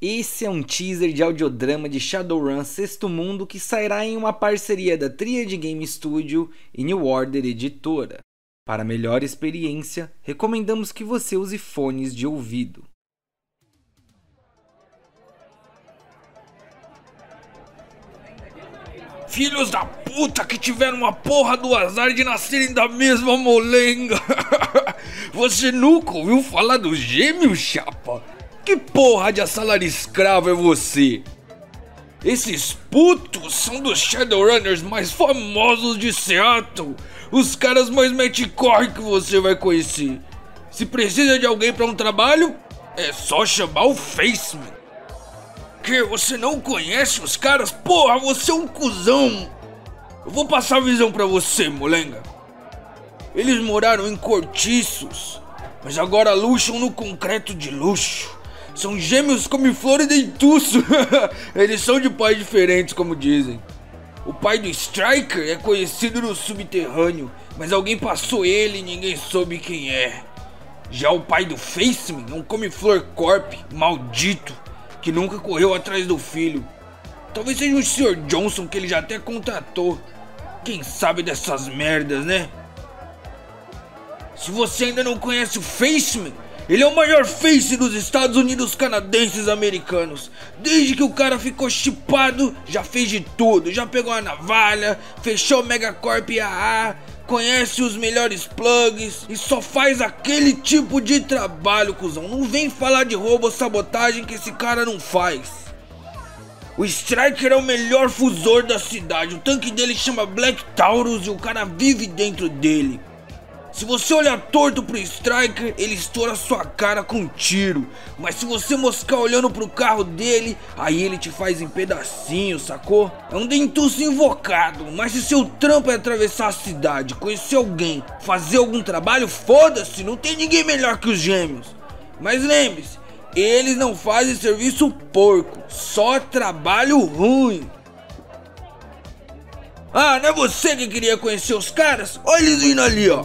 Esse é um teaser de audiodrama de Shadowrun Sexto Mundo que sairá em uma parceria da Triad Game Studio e New Order Editora. Para melhor experiência, recomendamos que você use fones de ouvido. Filhos da puta que tiveram uma porra do azar de nascerem da mesma molenga! Você nunca ouviu falar dos gêmeos, chapa? Que porra de assalário escravo é você? Esses putos são dos Shadowrunners mais famosos de Seattle. Os caras mais mete-corre que você vai conhecer. Se precisa de alguém para um trabalho, é só chamar o Faceman. Que você não conhece os caras? Porra, você é um cuzão. Eu vou passar a visão pra você, molenga. Eles moraram em cortiços, mas agora luxam no concreto de luxo. São gêmeos como flor e dentuço. Eles são de pais diferentes, como dizem. O pai do Striker é conhecido no subterrâneo, mas alguém passou ele e ninguém soube quem é. Já o pai do Faceman é um come-flor corp maldito que nunca correu atrás do filho. Talvez seja o Sr. Johnson que ele já até contratou. Quem sabe dessas merdas, né? Se você ainda não conhece o Faceman, ele é o maior face dos Estados Unidos canadenses americanos. Desde que o cara ficou chipado, já fez de tudo. Já pegou a navalha, fechou o Megacorp AA, conhece os melhores plugs e só faz aquele tipo de trabalho, cuzão. Não vem falar de roubo sabotagem que esse cara não faz. O Striker é o melhor fusor da cidade. O tanque dele chama Black Taurus e o cara vive dentro dele. Se você olhar torto pro Striker, ele estoura sua cara com um tiro. Mas se você moscar olhando pro carro dele, aí ele te faz em pedacinhos, sacou? É um dentuço invocado. Mas se seu trampo é atravessar a cidade, conhecer alguém, fazer algum trabalho, foda-se, não tem ninguém melhor que os gêmeos. Mas lembre-se, eles não fazem serviço porco, só trabalho ruim. Ah, não é você que queria conhecer os caras? Olha eles vindo ali, ó.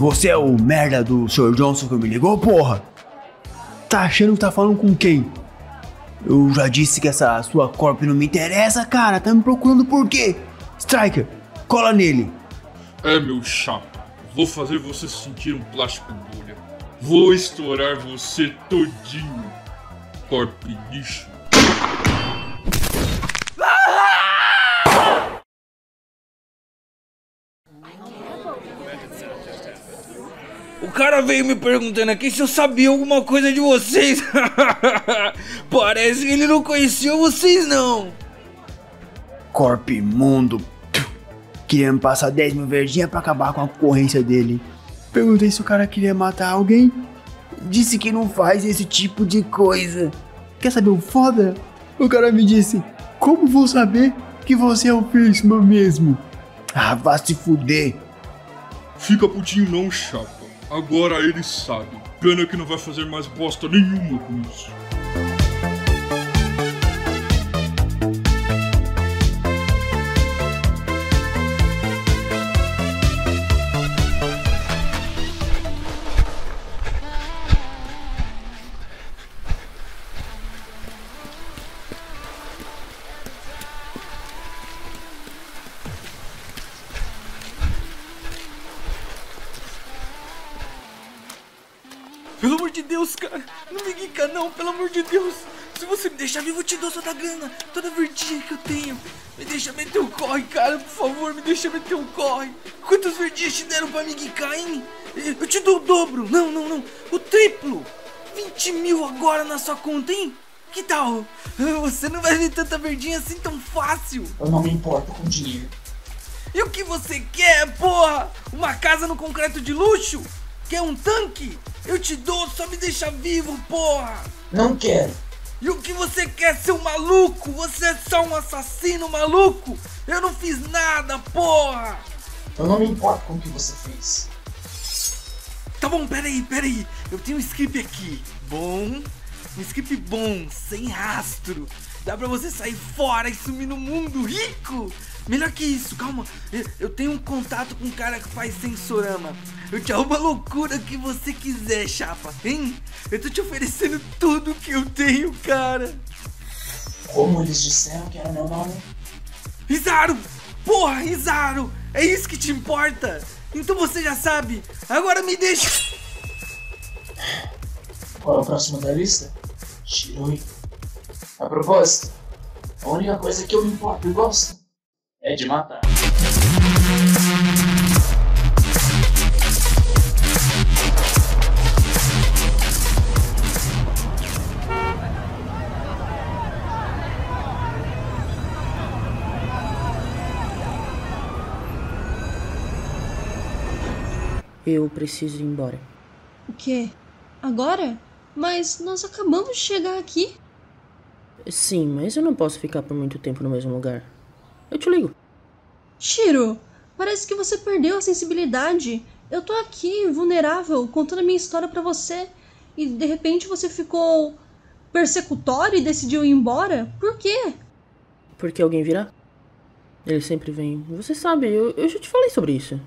Você é o merda do Sr. Johnson que me ligou, porra? Tá achando que tá falando com quem? Eu já disse que essa sua corp não me interessa, cara. Tá me procurando por quê? Striker, cola nele. É, meu chapa. Vou fazer você sentir um plástico bolha. Vou estourar você todinho. Corp lixo. O cara veio me perguntando aqui se eu sabia alguma coisa de vocês. Parece que ele não conhecia vocês, não. Corp imundo. Queria me passar 10 mil verdinhas pra acabar com a concorrência dele. Perguntei se o cara queria matar alguém. Disse que não faz esse tipo de coisa. Quer saber o foda? O cara me disse: Como vou saber que você é o Fishman mesmo? Ah, vá se fuder. Fica putinho não, chapa. Agora ele sabe. Pena que não vai fazer mais bosta nenhuma com isso. Deus, cara. Não me guica, não. Pelo amor de Deus. Se você me deixar vivo, eu te dou toda a grana. Toda a verdinha que eu tenho. Me deixa meter o corre, cara. Por favor, me deixa meter um corre. Quantas verdinhas te deram pra me guicar, hein? Eu te dou o dobro. Não, não, não. O triplo. 20 mil agora na sua conta, hein? Que tal? Você não vai ver tanta verdinha assim tão fácil. Eu não me importo com dinheiro. E o que você quer, porra? Uma casa no concreto de luxo? Quer um tanque? Eu te dou, só me deixa vivo, porra! Não quero. E o que você quer, seu maluco? Você é só um assassino maluco? Eu não fiz nada, porra! Eu não me importo com o que você fez. Tá bom, peraí, peraí. Eu tenho um script aqui. Bom. Um script bom, sem rastro. Dá pra você sair fora e sumir no mundo rico. Melhor que isso, calma. Eu, tenho um contato com um cara que faz sensorama. Eu te arrumo a loucura que você quiser, chapa, hein? Eu tô te oferecendo tudo que eu tenho, cara. Como eles disseram que era meu nome? Rizaro! Porra, Rizaro! É isso que te importa? Então você já sabe. Agora me deixa. Qual é o próximo da lista? Shiroi. A propósito, a única coisa que eu me importo e gosto é de matar. Eu preciso ir embora. O quê? Agora? Mas nós acabamos de chegar aqui. Sim, mas eu não posso ficar por muito tempo no mesmo lugar. Eu te ligo. Shiro, parece que você perdeu a sensibilidade. Eu tô aqui, vulnerável, contando a minha história pra você. E de repente você ficou persecutório e decidiu ir embora? Por quê? Porque alguém virá? Ele sempre vem. Você sabe, eu, eu já te falei sobre isso.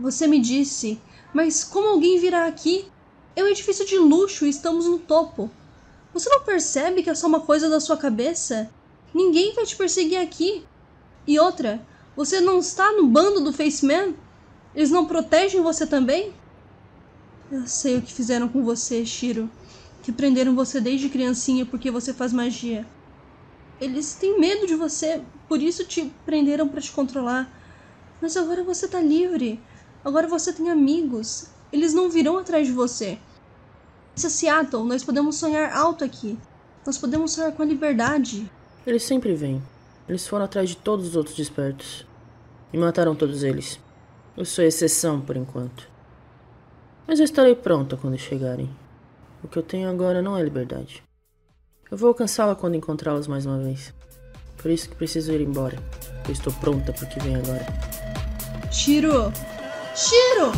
Você me disse, mas como alguém virá aqui? É um edifício de luxo e estamos no topo. Você não percebe que é só uma coisa da sua cabeça? Ninguém vai te perseguir aqui. E outra, você não está no bando do Faceman? Eles não protegem você também? Eu sei o que fizeram com você, Shiro. Que prenderam você desde criancinha porque você faz magia. Eles têm medo de você, por isso te prenderam para te controlar. Mas agora você tá livre. Agora você tem amigos. Eles não virão atrás de você. Essa Seattle, nós podemos sonhar alto aqui. Nós podemos sonhar com a liberdade. Eles sempre vêm. Eles foram atrás de todos os outros despertos. E mataram todos eles. Eu sou exceção por enquanto. Mas eu estarei pronta quando chegarem. O que eu tenho agora não é liberdade. Eu vou alcançá-la quando encontrá-los mais uma vez. Por isso que preciso ir embora. Eu estou pronta porque vem agora. Shiro! Shiro!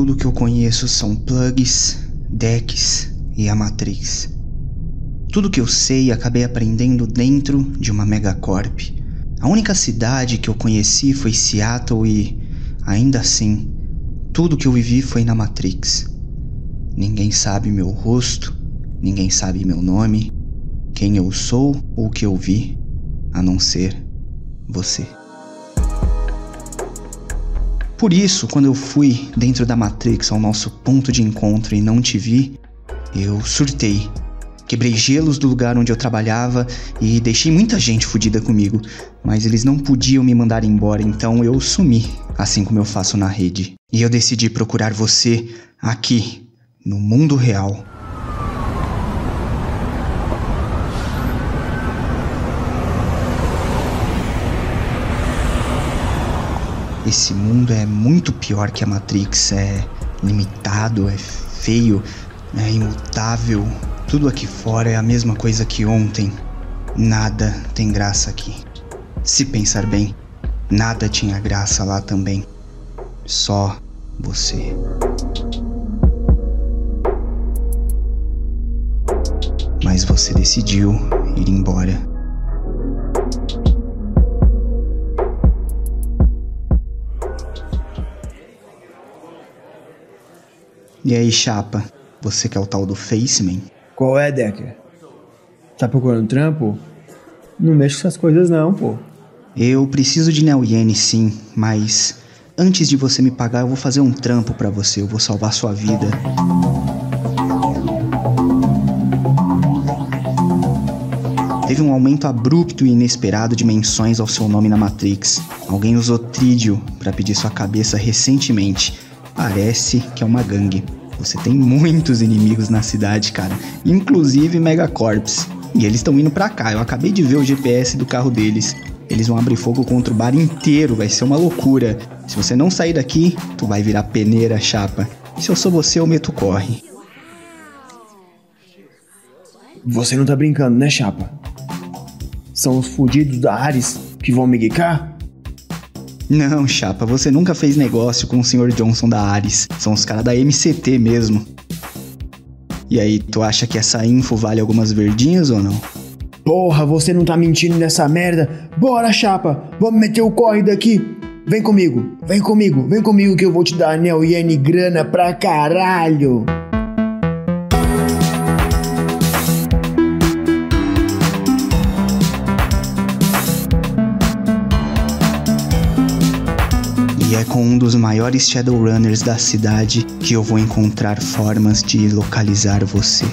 Tudo que eu conheço são plugs, decks e a Matrix. Tudo que eu sei acabei aprendendo dentro de uma megacorp. A única cidade que eu conheci foi Seattle e, ainda assim, tudo que eu vivi foi na Matrix. Ninguém sabe meu rosto, ninguém sabe meu nome, quem eu sou ou o que eu vi, a não ser você. Por isso, quando eu fui dentro da Matrix ao nosso ponto de encontro e não te vi, eu surtei. Quebrei gelos do lugar onde eu trabalhava e deixei muita gente fodida comigo, mas eles não podiam me mandar embora, então eu sumi, assim como eu faço na rede. E eu decidi procurar você aqui, no mundo real. Esse mundo é muito pior que a Matrix. É limitado, é feio, é imutável. Tudo aqui fora é a mesma coisa que ontem. Nada tem graça aqui. Se pensar bem, nada tinha graça lá também. Só você. Mas você decidiu ir embora. E aí, chapa? Você que é o tal do Faceman? Qual é, Decker? Tá procurando trampo? Não mexe com essas coisas não, pô. Eu preciso de Neo Yen sim, mas antes de você me pagar, eu vou fazer um trampo pra você, eu vou salvar sua vida. Teve um aumento abrupto e inesperado de menções ao seu nome na Matrix. Alguém usou trídio para pedir sua cabeça recentemente. Parece que é uma gangue. Você tem muitos inimigos na cidade, cara, inclusive Megacorps. E eles estão indo pra cá. Eu acabei de ver o GPS do carro deles. Eles vão abrir fogo contra o bar inteiro, vai ser uma loucura. Se você não sair daqui, tu vai virar peneira, chapa. Se eu sou você, eu meto corre. Você não tá brincando, né, chapa? São os fudidos da Ares que vão me guicar? Não, chapa, você nunca fez negócio com o Sr. Johnson da Ares. São os caras da MCT mesmo. E aí, tu acha que essa info vale algumas verdinhas ou não? Porra, você não tá mentindo nessa merda? Bora, chapa! Vamos meter o corre daqui! Vem comigo, vem comigo, vem comigo que eu vou te dar anel e grana pra caralho! E é com um dos maiores Shadowrunners da cidade que eu vou encontrar formas de localizar você.